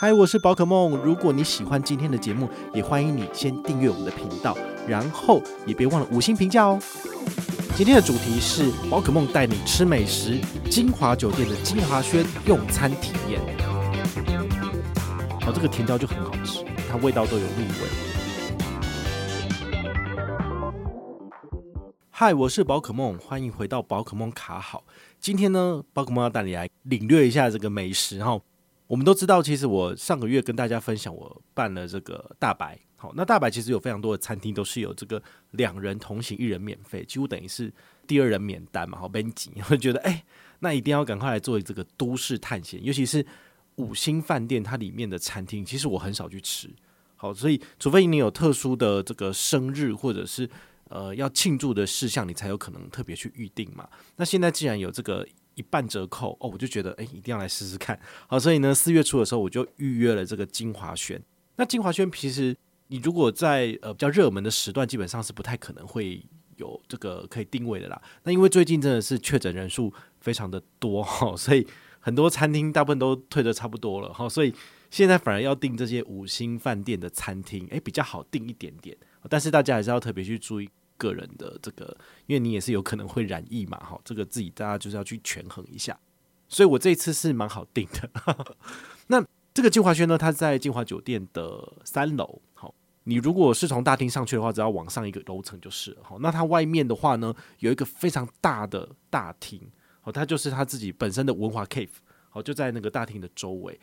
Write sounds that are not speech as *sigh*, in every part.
嗨，我是宝可梦。如果你喜欢今天的节目，也欢迎你先订阅我们的频道，然后也别忘了五星评价哦。今天的主题是宝可梦带你吃美食，晶华酒店的晶华轩用餐体验。哦，这个甜椒就很好吃，它味道都有入味。嗨，我是宝可梦，欢迎回到宝可梦卡好。今天呢，宝可梦要带你来领略一下这个美食哈。我们都知道，其实我上个月跟大家分享，我办了这个大白。好，那大白其实有非常多的餐厅都是有这个两人同行一人免费，几乎等于是第二人免单嘛。好，Benji 会觉得，哎，那一定要赶快来做这个都市探险，尤其是五星饭店它里面的餐厅，其实我很少去吃。好，所以除非你有特殊的这个生日或者是呃要庆祝的事项，你才有可能特别去预定嘛。那现在既然有这个。一半折扣哦，我就觉得哎，一定要来试试看。好，所以呢，四月初的时候我就预约了这个晶华轩。那晶华轩其实你如果在呃比较热门的时段，基本上是不太可能会有这个可以定位的啦。那因为最近真的是确诊人数非常的多哈，*laughs* 所以很多餐厅大部分都退得差不多了哈，所以现在反而要订这些五星饭店的餐厅，哎，比较好订一点点。但是大家还是要特别去注意。个人的这个，因为你也是有可能会染疫嘛，哈，这个自己大家就是要去权衡一下。所以我这一次是蛮好定的。*laughs* 那这个金华轩呢，它在金华酒店的三楼。好，你如果是从大厅上去的话，只要往上一个楼层就是了。好，那它外面的话呢，有一个非常大的大厅。好，它就是它自己本身的文华 Cave。好，就在那个大厅的周围。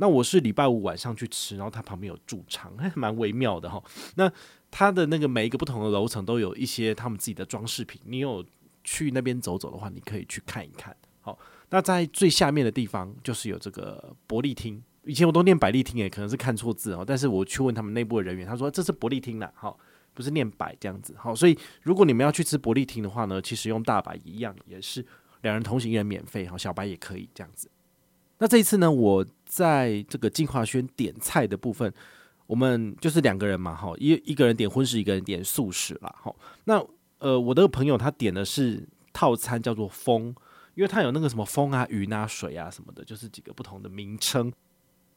那我是礼拜五晚上去吃，然后它旁边有驻场，还 *laughs* 蛮微妙的哈。那它的那个每一个不同的楼层都有一些他们自己的装饰品，你有去那边走走的话，你可以去看一看。好，那在最下面的地方就是有这个伯利厅，以前我都念百利厅诶，可能是看错字哦。但是我去问他们内部的人员，他说这是伯利厅啦，好，不是念百这样子。好，所以如果你们要去吃伯利厅的话呢，其实用大白一样，也是两人同行一人免费，好，小白也可以这样子。那这一次呢，我在这个晶华轩点菜的部分，我们就是两个人嘛，哈，一一个人点荤食，一个人点素食啦，哈。那呃，我的朋友他点的是套餐，叫做风，因为他有那个什么风啊、云啊、水啊什么的，就是几个不同的名称。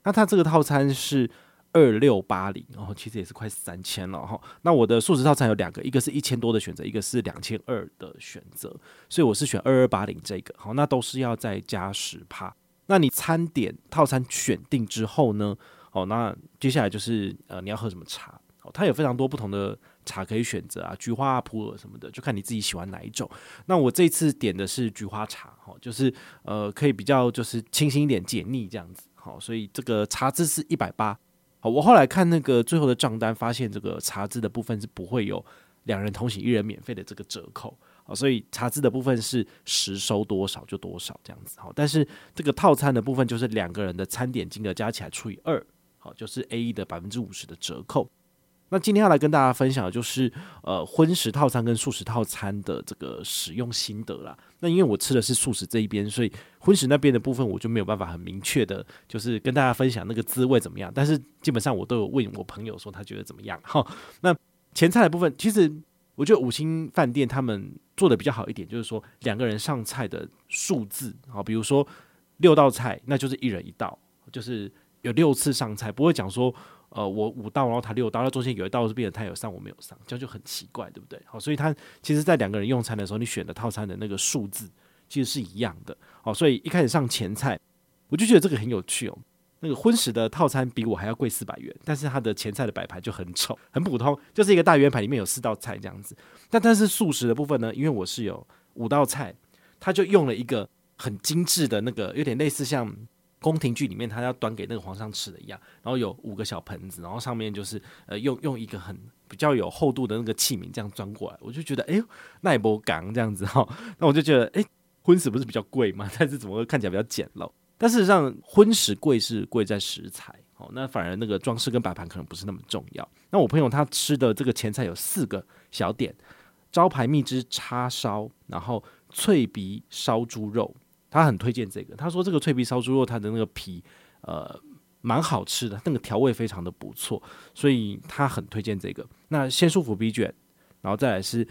那他这个套餐是二六八零，然后其实也是快三千了，哈。那我的素食套餐有两个，一个是一千多的选择，一个是两千二的选择，所以我是选二二八零这个，好，那都是要再加十趴。那你餐点套餐选定之后呢？哦，那接下来就是呃，你要喝什么茶？哦，它有非常多不同的茶可以选择啊，菊花啊、普洱什么的，就看你自己喜欢哪一种。那我这次点的是菊花茶，哦，就是呃，可以比较就是清新一点、解腻这样子。好，所以这个茶资是一百八。好，我后来看那个最后的账单，发现这个茶资的部分是不会有两人同行一人免费的这个折扣。好，所以茶资的部分是实收多少就多少这样子。好，但是这个套餐的部分就是两个人的餐点金额加起来除以二，好，就是 A E 的百分之五十的折扣。那今天要来跟大家分享的就是呃荤食套餐跟素食套餐的这个使用心得啦。那因为我吃的是素食这一边，所以荤食那边的部分我就没有办法很明确的，就是跟大家分享那个滋味怎么样。但是基本上我都有问我朋友说他觉得怎么样。好，那前菜的部分其实。我觉得五星饭店他们做的比较好一点，就是说两个人上菜的数字，好，比如说六道菜，那就是一人一道，就是有六次上菜，不会讲说，呃，我五道，然后他六道，那中间有一道是变成他有上，我没有上，这样就很奇怪，对不对？好，所以他其实在两个人用餐的时候，你选的套餐的那个数字其实是一样的，好，所以一开始上前菜，我就觉得这个很有趣哦。那个荤食的套餐比我还要贵四百元，但是它的前菜的摆盘就很丑，很普通，就是一个大圆盘里面有四道菜这样子。但但是素食的部分呢，因为我是有五道菜，他就用了一个很精致的那个，有点类似像宫廷剧里面他要端给那个皇上吃的一样，然后有五个小盆子，然后上面就是呃用用一个很比较有厚度的那个器皿这样装过来，我就觉得哎呦，那也不港这样子哈，*laughs* 那我就觉得哎，荤食不是比较贵吗？*laughs* 但是怎么会看起来比较简陋？但事实上，荤食贵是贵在食材，哦，那反而那个装饰跟摆盘可能不是那么重要。那我朋友他吃的这个前菜有四个小点：招牌蜜汁叉烧，然后脆皮烧猪肉，他很推荐这个。他说这个脆皮烧猪肉它的那个皮，呃，蛮好吃的，那个调味非常的不错，所以他很推荐这个。那鲜蔬腐皮卷，然后再来是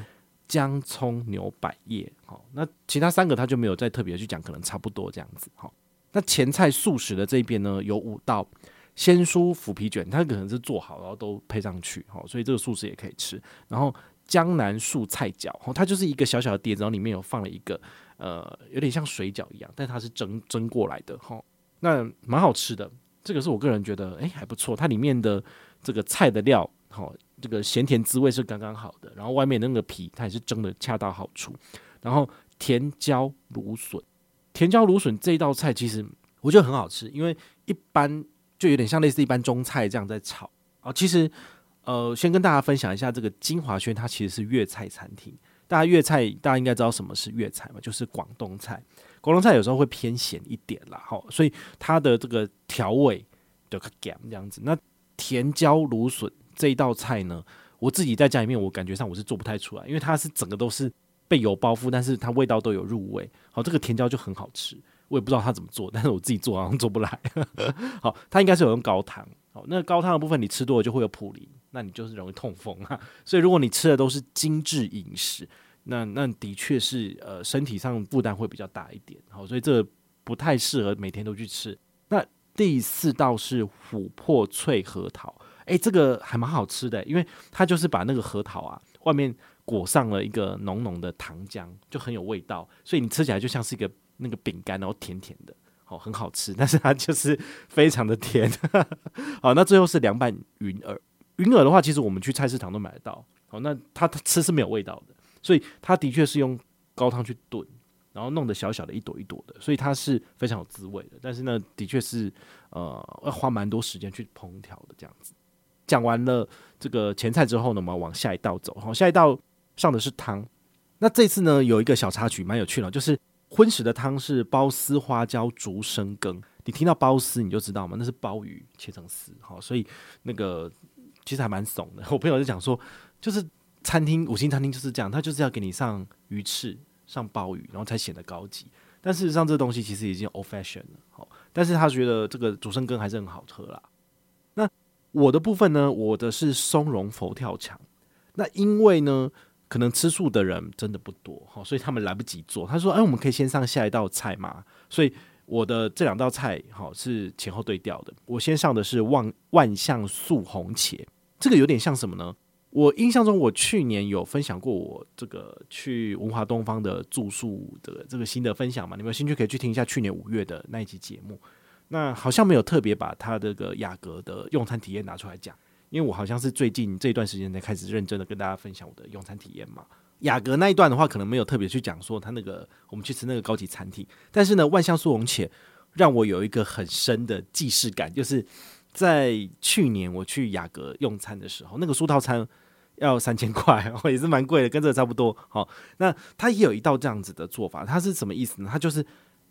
姜葱牛百叶，好，那其他三个他就没有再特别去讲，可能差不多这样子，好。那前菜素食的这边呢，有五道鲜蔬腐皮卷，它可能是做好然后都配上去，好，所以这个素食也可以吃。然后江南素菜饺，它就是一个小小的碟子，然后里面有放了一个呃，有点像水饺一样，但它是蒸蒸过来的，哈，那蛮好吃的。这个是我个人觉得，哎，还不错。它里面的这个菜的料，好，这个咸甜滋味是刚刚好的。然后外面那个皮，它也是蒸的恰到好处。然后甜椒芦笋，甜椒芦笋这一道菜其实我觉得很好吃，因为一般就有点像类似一般中菜这样在炒啊。其实，呃，先跟大家分享一下，这个金华轩它其实是粤菜餐厅。大家粤菜，大家应该知道什么是粤菜嘛？就是广东菜。广东菜有时候会偏咸一点啦，哈，所以它的这个调味的个咸这样子。那甜椒芦笋这一道菜呢，我自己在家里面，我感觉上我是做不太出来，因为它是整个都是被油包覆，但是它味道都有入味。好，这个甜椒就很好吃，我也不知道它怎么做，但是我自己做好像做不来。*laughs* 好，它应该是有用高汤。好，那高汤的部分你吃多了就会有普林，那你就是容易痛风啊。所以如果你吃的都是精致饮食。那那的确是呃身体上负担会比较大一点，好，所以这不太适合每天都去吃。那第四道是琥珀脆核桃，诶，这个还蛮好吃的，因为它就是把那个核桃啊外面裹上了一个浓浓的糖浆，就很有味道，所以你吃起来就像是一个那个饼干，然后甜甜的，好，很好吃，但是它就是非常的甜。好，那最后是凉拌云耳，云耳的话，其实我们去菜市场都买得到，好，那它它吃是没有味道的。所以它的确是用高汤去炖，然后弄得小小的一朵一朵的，所以它是非常有滋味的。但是呢，的确是呃要花蛮多时间去烹调的这样子。讲完了这个前菜之后呢，我们往下一道走。好，下一道上的是汤。那这次呢，有一个小插曲蛮有趣的，就是荤食的汤是鲍丝花椒竹笙羹。你听到鲍丝你就知道嘛，那是鲍鱼切成丝。好，所以那个其实还蛮怂的。*laughs* 我朋友就讲说，就是。餐厅五星餐厅就是这样，他就是要给你上鱼翅、上鲍鱼，然后才显得高级。但事实上，这东西其实已经 old fashion 了。好，但是他觉得这个竹笙羹还是很好喝啦。那我的部分呢，我的是松茸佛跳墙。那因为呢，可能吃素的人真的不多，哈，所以他们来不及做。他说：“哎，我们可以先上下一道菜吗？”所以我的这两道菜好是前后对调的。我先上的是万万象素红茄，这个有点像什么呢？我印象中，我去年有分享过我这个去文华东方的住宿的这个心得分享嘛？你们有兴趣可以去听一下去年五月的那一期节目。那好像没有特别把他这个雅阁的用餐体验拿出来讲，因为我好像是最近这段时间才开始认真的跟大家分享我的用餐体验嘛。雅阁那一段的话，可能没有特别去讲说他那个我们去吃那个高级餐厅，但是呢，万象素红茄让我有一个很深的既视感，就是在去年我去雅阁用餐的时候，那个素套餐。要三千块，*laughs* 也是蛮贵的，跟这个差不多。好，那它也有一道这样子的做法，它是什么意思呢？它就是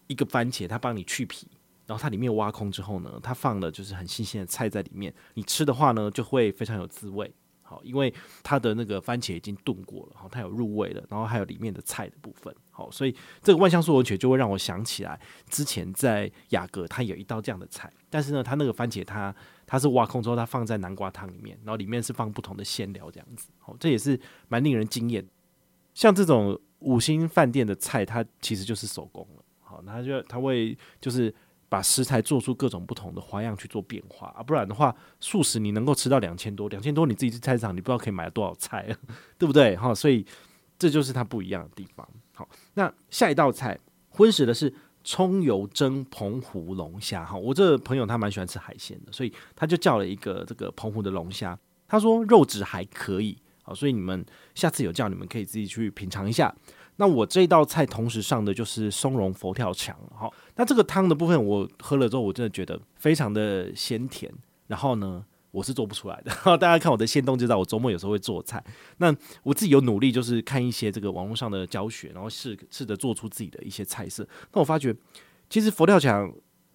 一个番茄，它帮你去皮，然后它里面挖空之后呢，它放了就是很新鲜的菜在里面，你吃的话呢，就会非常有滋味。好，因为它的那个番茄已经炖过了，好，它有入味了，然后还有里面的菜的部分，好，所以这个万象素红茄就会让我想起来之前在雅阁它有一道这样的菜，但是呢，它那个番茄它它是挖空之后，它放在南瓜汤里面，然后里面是放不同的馅料这样子，好，这也是蛮令人惊艳。像这种五星饭店的菜，它其实就是手工了，好，它就它会就是。把食材做出各种不同的花样去做变化啊，不然的话，素食你能够吃到两千多，两千多你自己去菜市场，你不知道可以买了多少菜，*laughs* 对不对？哈，所以这就是它不一样的地方。好，那下一道菜荤食的是葱油蒸澎湖龙虾。哈，我这朋友他蛮喜欢吃海鲜的，所以他就叫了一个这个澎湖的龙虾，他说肉质还可以，好，所以你们下次有叫，你们可以自己去品尝一下。那我这道菜同时上的就是松茸佛跳墙，好，那这个汤的部分我喝了之后，我真的觉得非常的鲜甜。然后呢，我是做不出来的，*laughs* 大家看我的限动就知道，我周末有时候会做菜。那我自己有努力，就是看一些这个网络上的教学，然后试试着做出自己的一些菜色。那我发觉，其实佛跳墙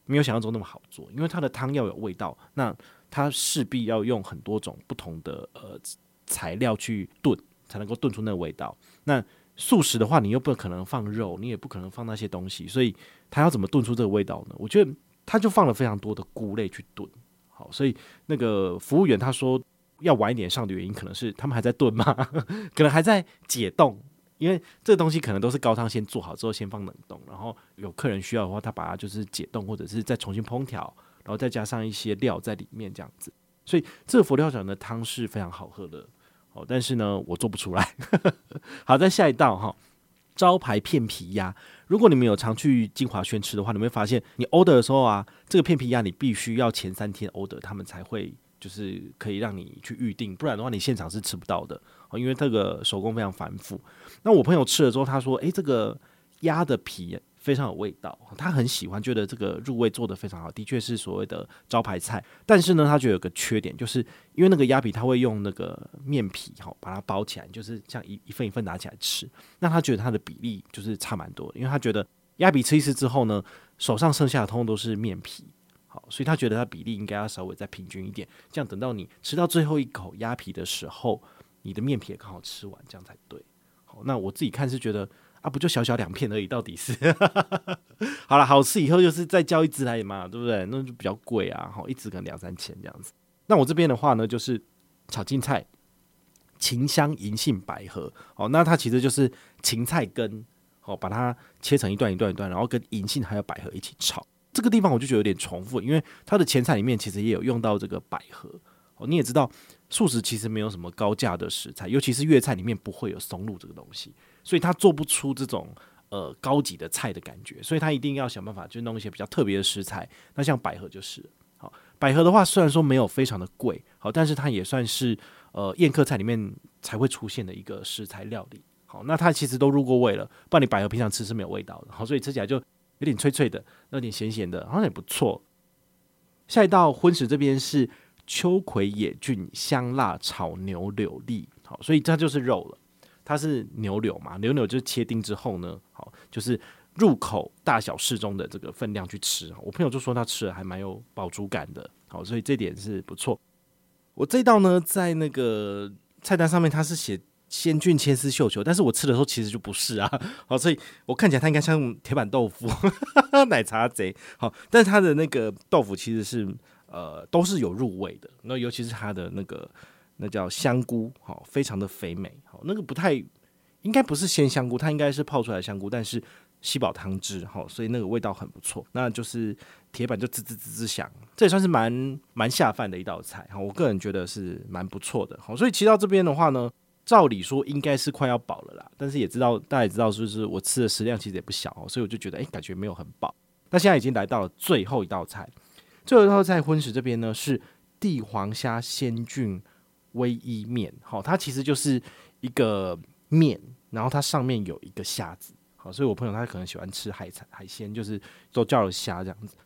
没有想象中那么好做，因为它的汤要有味道，那它势必要用很多种不同的呃材料去炖，才能够炖出那个味道。那素食的话，你又不可能放肉，你也不可能放那些东西，所以他要怎么炖出这个味道呢？我觉得他就放了非常多的菇类去炖。好，所以那个服务员他说要晚一点上的原因，可能是他们还在炖嘛，*laughs* 可能还在解冻，因为这东西可能都是高汤先做好之后先放冷冻，然后有客人需要的话，他把它就是解冻或者是再重新烹调，然后再加上一些料在里面这样子。所以这个佛跳墙的汤是非常好喝的哦，但是呢，我做不出来。*laughs* 好，再下一道哈，招牌片皮鸭。如果你们有常去金华轩吃的话，你会发现，你 order 的时候啊，这个片皮鸭你必须要前三天 order，他们才会就是可以让你去预定，不然的话你现场是吃不到的，因为这个手工非常繁复。那我朋友吃了之后，他说：“诶，这个鸭的皮。”非常有味道，他很喜欢，觉得这个入味做得非常好，的确是所谓的招牌菜。但是呢，他觉得有个缺点，就是因为那个鸭皮他会用那个面皮哈把它包起来，就是像一一份一份拿起来吃。那他觉得他的比例就是差蛮多，因为他觉得鸭皮吃一次之后呢，手上剩下的通通都是面皮，好，所以他觉得他比例应该要稍微再平均一点，这样等到你吃到最后一口鸭皮的时候，你的面皮也刚好吃完，这样才对。好，那我自己看是觉得。啊，不就小小两片而已，到底是好了，好吃以后就是再叫一只来嘛，对不对？那就比较贵啊，好，一只可能两三千这样子。那我这边的话呢，就是炒青菜、芹香、银杏、百合，哦，那它其实就是芹菜根，哦，把它切成一段一段一段，然后跟银杏还有百合一起炒。这个地方我就觉得有点重复，因为它的前菜里面其实也有用到这个百合。哦，你也知道，素食其实没有什么高价的食材，尤其是粤菜里面不会有松露这个东西。所以他做不出这种呃高级的菜的感觉，所以他一定要想办法去弄一些比较特别的食材。那像百合就是，好，百合的话虽然说没有非常的贵，好，但是它也算是呃宴客菜里面才会出现的一个食材料理。好，那它其实都入过味了，不然你百合平常吃是没有味道的。好，所以吃起来就有点脆脆的，有点咸咸的，好像也不错。下一道荤食这边是秋葵野菌香辣炒牛柳粒，好，所以这就是肉了。它是牛柳嘛，牛柳就是切丁之后呢，好，就是入口大小适中的这个分量去吃。我朋友就说他吃了还蛮有饱足感的，好，所以这点是不错。我这道呢，在那个菜单上面它是写鲜菌千丝绣球，但是我吃的时候其实就不是啊，*laughs* 好，所以我看起来它应该像铁板豆腐、*laughs* 奶茶贼，好，但是它的那个豆腐其实是呃都是有入味的，那尤其是它的那个。那叫香菇，好，非常的肥美，好，那个不太应该不是鲜香菇，它应该是泡出来的香菇，但是吸饱汤汁，好，所以那个味道很不错。那就是铁板就滋滋滋滋响，这也算是蛮蛮下饭的一道菜，好，我个人觉得是蛮不错的，好，所以骑到这边的话呢，照理说应该是快要饱了啦，但是也知道大家也知道，就是我吃的食量其实也不小，所以我就觉得，哎、感觉没有很饱。那现在已经来到了最后一道菜，最后一道菜荤食这边呢是帝皇虾鲜菌。微伊面，好，它其实就是一个面，然后它上面有一个虾子，好，所以我朋友他可能喜欢吃海产海鲜，就是都叫了虾这样子。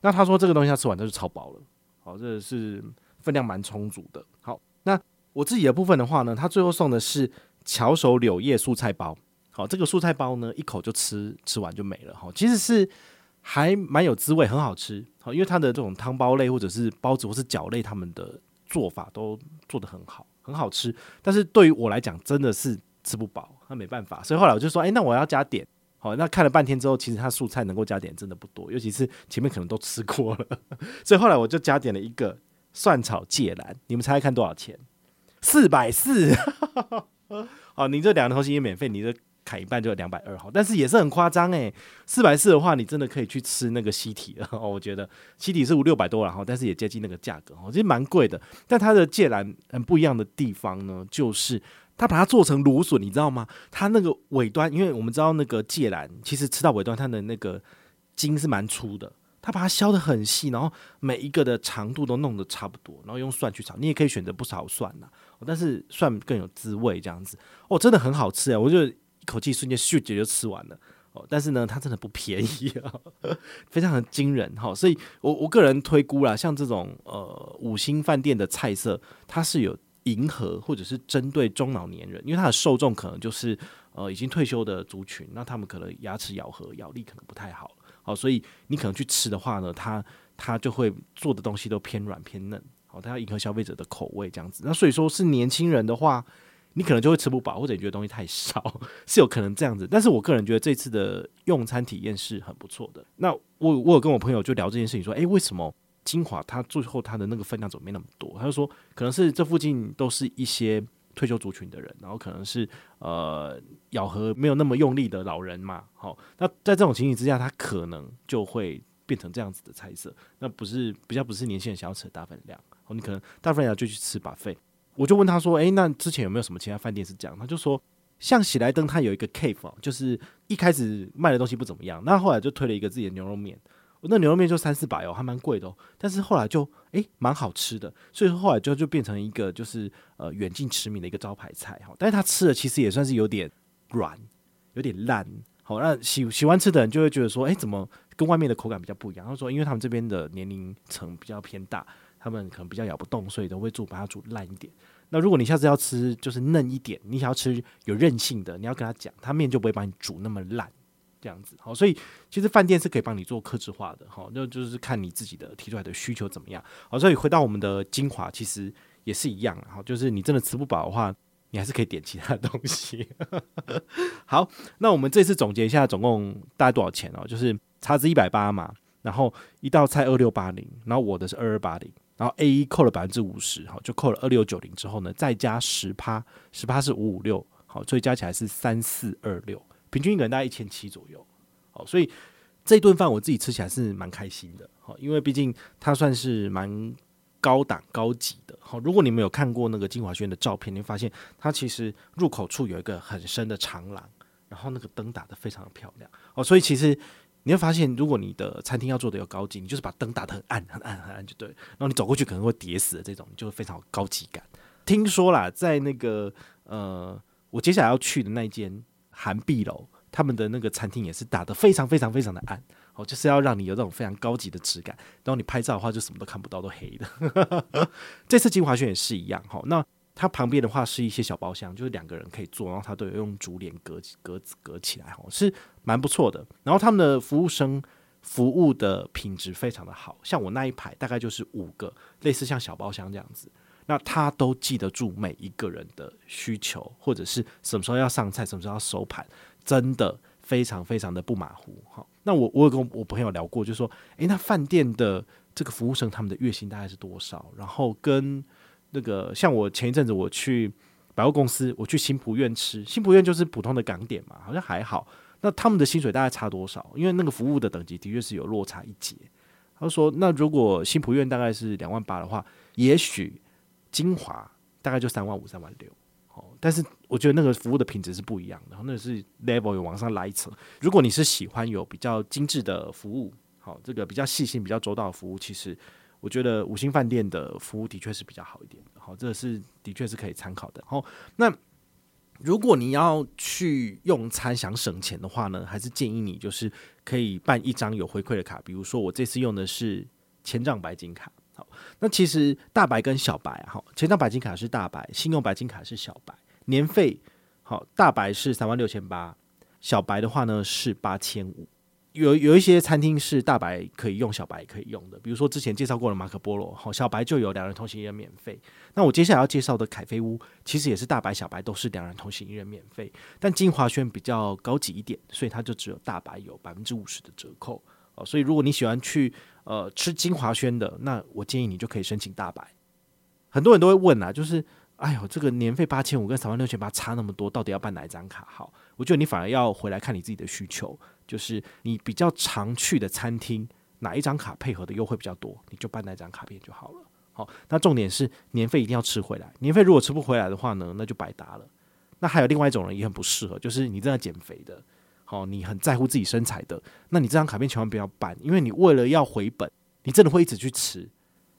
那他说这个东西他吃完他就超饱了，好，这是分量蛮充足的。好，那我自己的部分的话呢，他最后送的是巧手柳叶素菜包，好，这个素菜包呢一口就吃吃完就没了，好，其实是还蛮有滋味，很好吃，好，因为它的这种汤包类或者是包子或是饺类，他们的。做法都做得很好，很好吃，但是对于我来讲真的是吃不饱，那没办法，所以后来我就说，哎、那我要加点，好，那看了半天之后，其实它素菜能够加点真的不多，尤其是前面可能都吃过了，*laughs* 所以后来我就加点了一个蒜炒芥蓝，你们猜猜看多少钱？四百四，*laughs* 哦，你这两个东西也免费，你这。砍一半就两百二哈，但是也是很夸张诶。四百四的话，你真的可以去吃那个西体了哦。我觉得西体是五六百多然后，但是也接近那个价格哦，其实蛮贵的。但它的芥蓝很不一样的地方呢，就是它把它做成芦笋，你知道吗？它那个尾端，因为我们知道那个芥蓝其实吃到尾端，它的那个筋是蛮粗的，它把它削得很细，然后每一个的长度都弄得差不多，然后用蒜去炒，你也可以选择不炒蒜呐，但是蒜更有滋味这样子哦，真的很好吃诶。我觉得。口气瞬间咻就就吃完了哦，但是呢，它真的不便宜啊，*laughs* 非常的惊人哈。所以我我个人推估啦，像这种呃五星饭店的菜色，它是有迎合或者是针对中老年人，因为它的受众可能就是呃已经退休的族群，那他们可能牙齿咬合咬力可能不太好，好，所以你可能去吃的话呢，它它就会做的东西都偏软偏嫩，好，它要迎合消费者的口味这样子。那所以说是年轻人的话。你可能就会吃不饱，或者你觉得东西太少，*laughs* 是有可能这样子。但是我个人觉得这次的用餐体验是很不错的。那我我有跟我朋友就聊这件事情，说，诶，为什么晶华它最后它的那个分量怎么没那么多？他就说，可能是这附近都是一些退休族群的人，然后可能是呃咬合没有那么用力的老人嘛。好，那在这种情形之下，他可能就会变成这样子的菜色，那不是比较不是年轻人想要吃的大分量哦，你可能大分量就去吃把费。我就问他说：“诶、那之前有没有什么其他饭店是这样？”他就说：“像喜来登，它有一个 cave，就是一开始卖的东西不怎么样，那后来就推了一个自己的牛肉面。”那牛肉面就三四百哦，还蛮贵的哦。但是后来就诶蛮好吃的，所以说后来就就变成一个就是呃远近驰名的一个招牌菜哈。但是他吃的其实也算是有点软，有点烂。好，那喜喜欢吃的人就会觉得说，诶怎么跟外面的口感比较不一样？他说，因为他们这边的年龄层比较偏大，他们可能比较咬不动，所以都会煮把它煮烂一点。那如果你下次要吃就是嫩一点，你想要吃有韧性的，你要跟他讲，他面就不会把你煮那么烂。这样子好，所以其实饭店是可以帮你做克制化的，好，那就是看你自己的提出来的需求怎么样。好，所以回到我们的精华，其实也是一样，好，就是你真的吃不饱的话，你还是可以点其他的东西。*laughs* 好，那我们这次总结一下，总共大概多少钱哦？就是茶资一百八嘛，然后一道菜二六八零，然后我的是二二八零，然后 A 一扣了百分之五十，好，就扣了二六九零之后呢，再加十趴，十趴是五五六，好，所以加起来是三四二六。平均一个人大概一千七左右，好，所以这顿饭我自己吃起来是蛮开心的，好，因为毕竟它算是蛮高档高级的，好，如果你们有看过那个金华轩的照片，你会发现它其实入口处有一个很深的长廊，然后那个灯打得非常的漂亮，哦，所以其实你会发现，如果你的餐厅要做的有高级，你就是把灯打得很暗很暗很暗就对，然后你走过去可能会跌死的这种，就会非常有高级感。听说啦，在那个呃，我接下来要去的那一间。韩碧楼他们的那个餐厅也是打得非常非常非常的暗，哦，就是要让你有这种非常高级的质感。然后你拍照的话，就什么都看不到，都黑的。*laughs* 这次晶华轩也是一样，哈，那它旁边的话是一些小包厢，就是两个人可以坐，然后它都有用竹帘隔隔隔起来，哈，是蛮不错的。然后他们的服务生服务的品质非常的好，像我那一排大概就是五个，类似像小包厢这样子。那他都记得住每一个人的需求，或者是什么时候要上菜，什么时候要收盘，真的非常非常的不马虎。好，那我我有跟我朋友聊过，就说，诶，那饭店的这个服务生他们的月薪大概是多少？然后跟那个像我前一阵子我去百货公司，我去新蒲苑吃，新蒲苑就是普通的港点嘛，好像还好。那他们的薪水大概差多少？因为那个服务的等级的确是有落差一截。他说，那如果新蒲苑大概是两万八的话，也许。金华大概就三万五、三万六，哦，但是我觉得那个服务的品质是不一样的，然后那是 level 有往上拉一层。如果你是喜欢有比较精致的服务，好，这个比较细心、比较周到的服务，其实我觉得五星饭店的服务的确是比较好一点，好，这是的确是可以参考的。好，那如果你要去用餐想省钱的话呢，还是建议你就是可以办一张有回馈的卡，比如说我这次用的是千帐白金卡。好，那其实大白跟小白哈，千张白金卡是大白，信用白金卡是小白，年费好，大白是三万六千八，小白的话呢是八千五。有有一些餐厅是大白可以用，小白可以用的，比如说之前介绍过的马可波罗，好，小白就有两人同行一人免费。那我接下来要介绍的凯菲屋，其实也是大白、小白都是两人同行一人免费，但金华轩比较高级一点，所以它就只有大白有百分之五十的折扣。哦，所以如果你喜欢去呃吃金华轩的，那我建议你就可以申请大白。很多人都会问啊，就是哎呦，这个年费八千五跟三万六千八差那么多，到底要办哪一张卡好？我觉得你反而要回来看你自己的需求，就是你比较常去的餐厅哪一张卡配合的优惠比较多，你就办那张卡片就好了。好，那重点是年费一定要吃回来，年费如果吃不回来的话呢，那就白搭了。那还有另外一种人也很不适合，就是你正在减肥的。好，你很在乎自己身材的，那你这张卡片千万不要办，因为你为了要回本，你真的会一直去吃，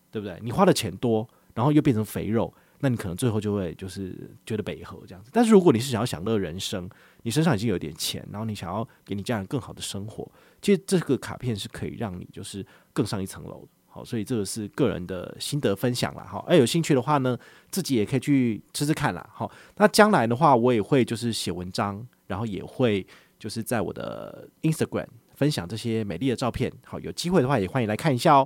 对不对？你花的钱多，然后又变成肥肉，那你可能最后就会就是觉得违和这样子。但是如果你是想要享乐人生，你身上已经有点钱，然后你想要给你家人更好的生活，其实这个卡片是可以让你就是更上一层楼的。好，所以这个是个人的心得分享啦。好，哎，有兴趣的话呢，自己也可以去吃吃看啦。好，那将来的话，我也会就是写文章，然后也会。就是在我的 Instagram 分享这些美丽的照片，好，有机会的话也欢迎来看一下哦。